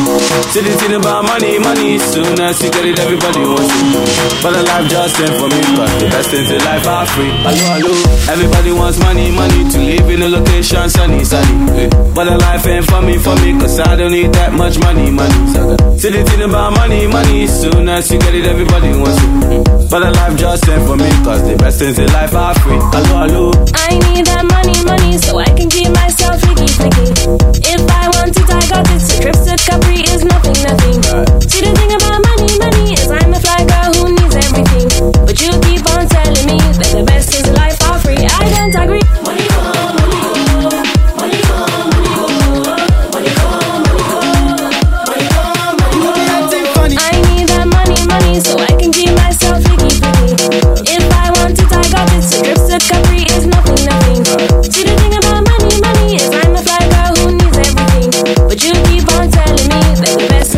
See the thing about money, money, soon as you get it, everybody wants it. But the life just ain't for me, cause the best things in life are free. Hello, hello. Everybody wants money, money to live in a location sunny, sunny. But the life ain't for me, for me, cause I don't need that much money, money. See the thing about money, money, soon as you get it, everybody wants it. But the life just ain't for me, cause the best things in life are free. Hello, hello. I need that money, so I can keep myself flicky, flicky. If I want it, I got it. So trips to Capri is nothing, nothing. Best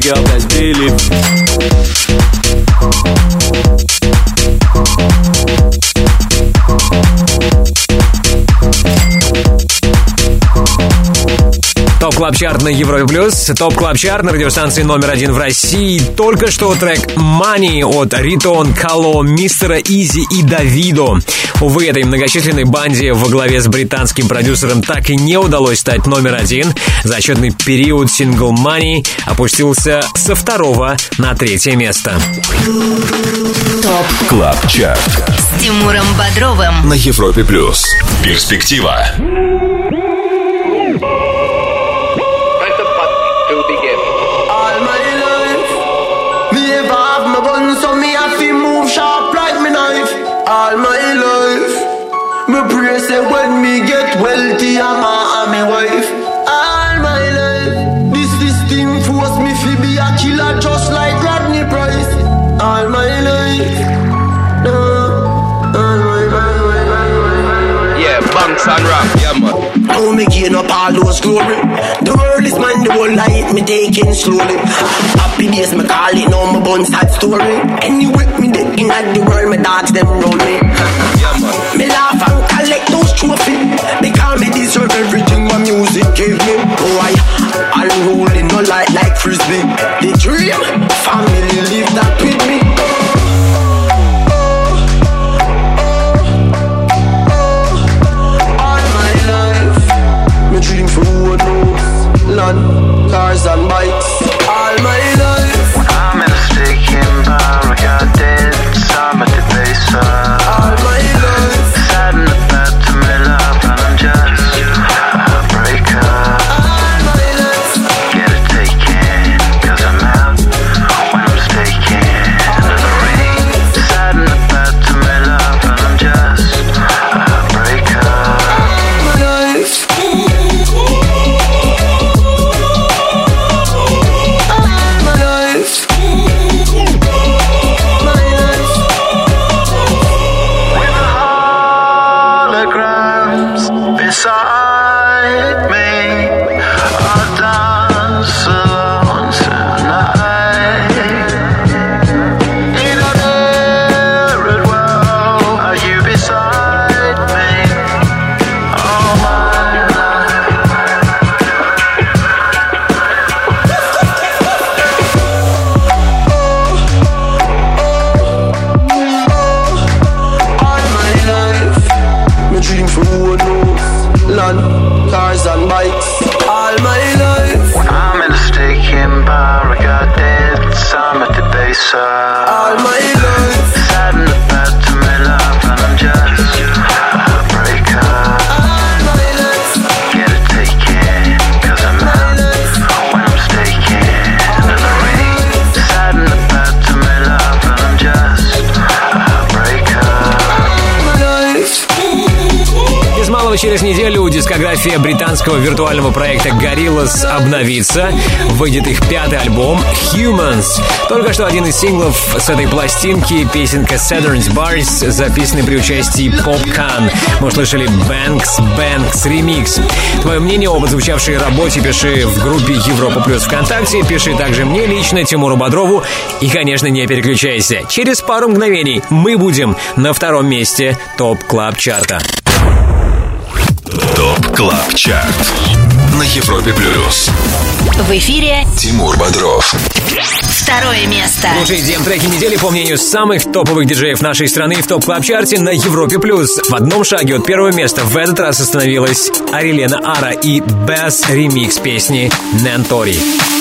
Girl, best believe. Top Club Chart на Европе Плюс. Top Club Chart на радиостанции номер один в России. Только что трек Money от Riton, Kah-Lo, Мистера Eazi и Davido. Увы, этой многочисленной банде во главе с британским продюсером так и не удалось стать номер один. Зачетный период сингл Money опустился со второго на третье место. Top Club Chart с Тимуром Бодровым. на Европе плюс. Перспектива. And rap, yeah man. How me gain up all those glory? The world is mine, the whole light me taking slowly. Happy days me call it, now my bun sad story. Anyway, me dead in the world, me dogs them round me. Me laugh and collect those trophies через неделю дискография британского виртуального проекта Gorillaz обновится. Выйдет их пятый альбом Humanz. Только что один из синглов с этой пластинки, песенка Saturnz Barz, записанный при участии Popcaan. Мы услышали Banx & Ranx Remix. Твое мнение об отзвучавшей работе пиши в группе Европа Плюс ВКонтакте, пиши также мне лично, Тимуру Бодрову. И, конечно, не переключайся. Через пару мгновений мы будем на втором месте Top Club Чарта. КЛАБ ЧАРТ на Европе Плюс. В эфире Тимур Бодров. второе место. Слушай, дем треки недели по мнению самых топовых диджеев нашей страны в топ клаб чарте на Европе плюс. В одном шаге от первого места в этот раз остановилась Арилена Ара и Bass ремикс песни Нентори. Тебе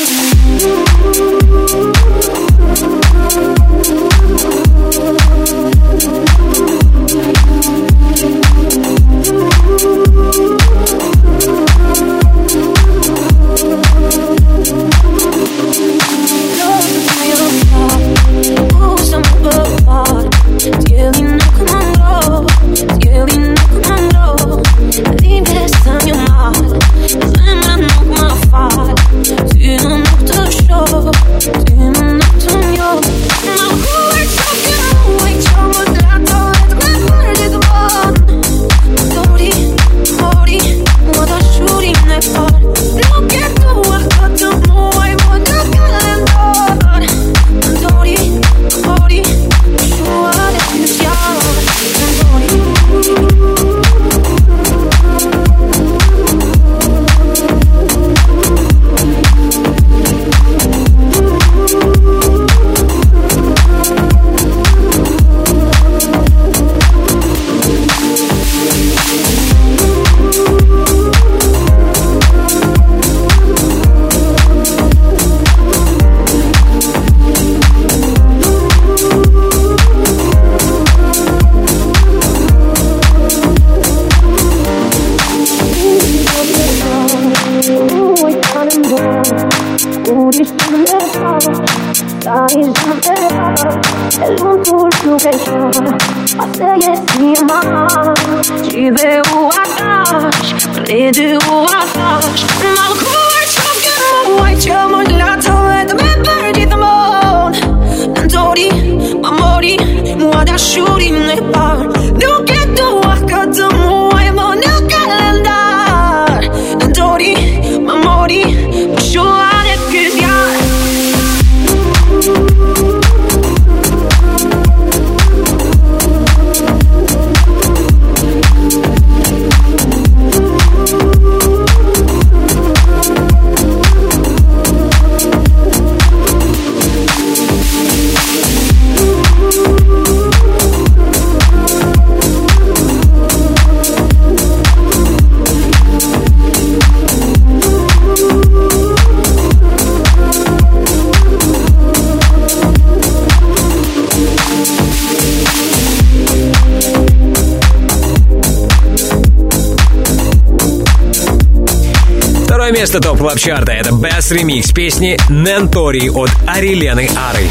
место топ клаб чарта это Bass ремикс песни Нентори от Арилены Ары.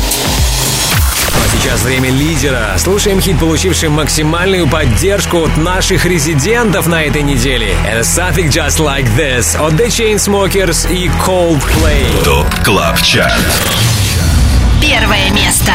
А сейчас время лидера. Слушаем хит, получивший максимальную поддержку от наших резидентов на этой неделе. Это Something Just Like This от The Chainsmokers и Coldplay. ТОП КЛАБ ЧАРТ Первое место.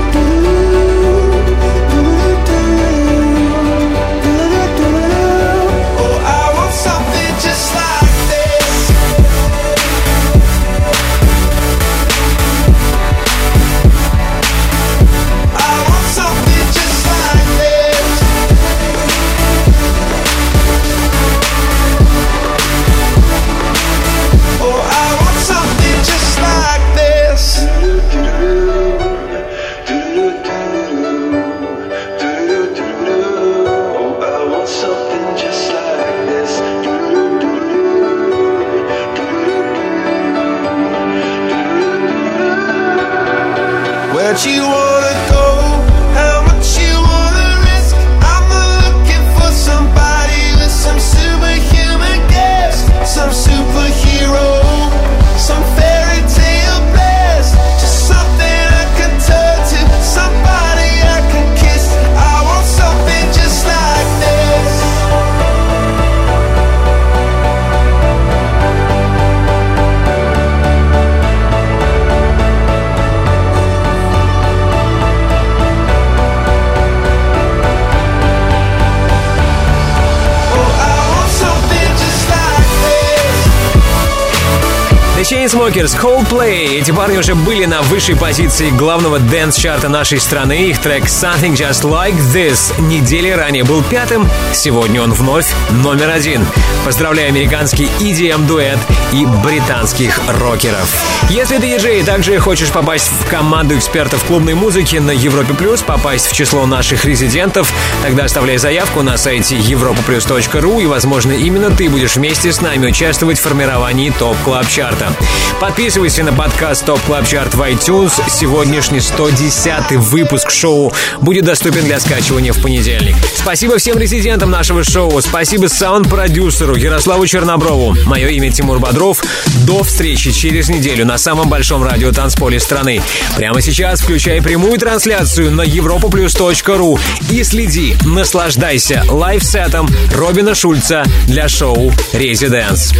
Chainsmokers, Coldplay. Эти парни уже были на высшей позиции главного dance -чарта нашей страны. Их трек Something Just Like This недели ранее был пятым. Сегодня он вновь номер один. Поздравляю американский EDM-дуэт и британских рокеров. Если ты диджей и также хочешь попасть в команду экспертов клубной музыки на Европе Плюс, попасть в число наших резидентов, тогда оставляй заявку на сайте europaplus.ru и, возможно, именно ты будешь вместе с нами участвовать в формировании Top Club Чарта. Подписывайся на подкаст Top Club Chart в iTunes. Сегодняшний 110 выпуск шоу будет доступен для скачивания в понедельник. Спасибо всем резидентам нашего шоу. Спасибо саунд-продюсеру Ярославу Черноброву. Мое имя Тимур Бодров. До встречи через неделю на самом большом радио танцполе страны. Прямо сейчас включай прямую трансляцию на europaplus.ru и следи, наслаждайся live сетом Робина Шульца для шоу «Residance».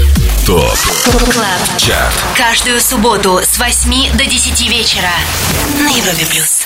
Top Club. Каждую субботу с 8 до 10 вечера на Европе плюс.